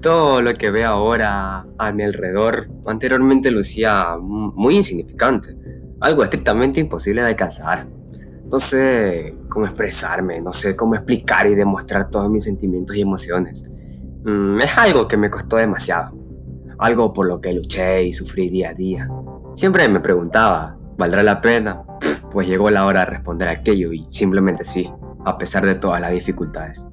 Todo lo que veo ahora a mi alrededor anteriormente lucía muy insignificante, algo estrictamente imposible de alcanzar. No sé cómo expresarme, no sé cómo explicar y demostrar todos mis sentimientos y emociones. Mm, es algo que me costó demasiado, algo por lo que luché y sufrí día a día. Siempre me preguntaba, ¿valdrá la pena? Pues llegó la hora de responder aquello y simplemente sí, a pesar de todas las dificultades.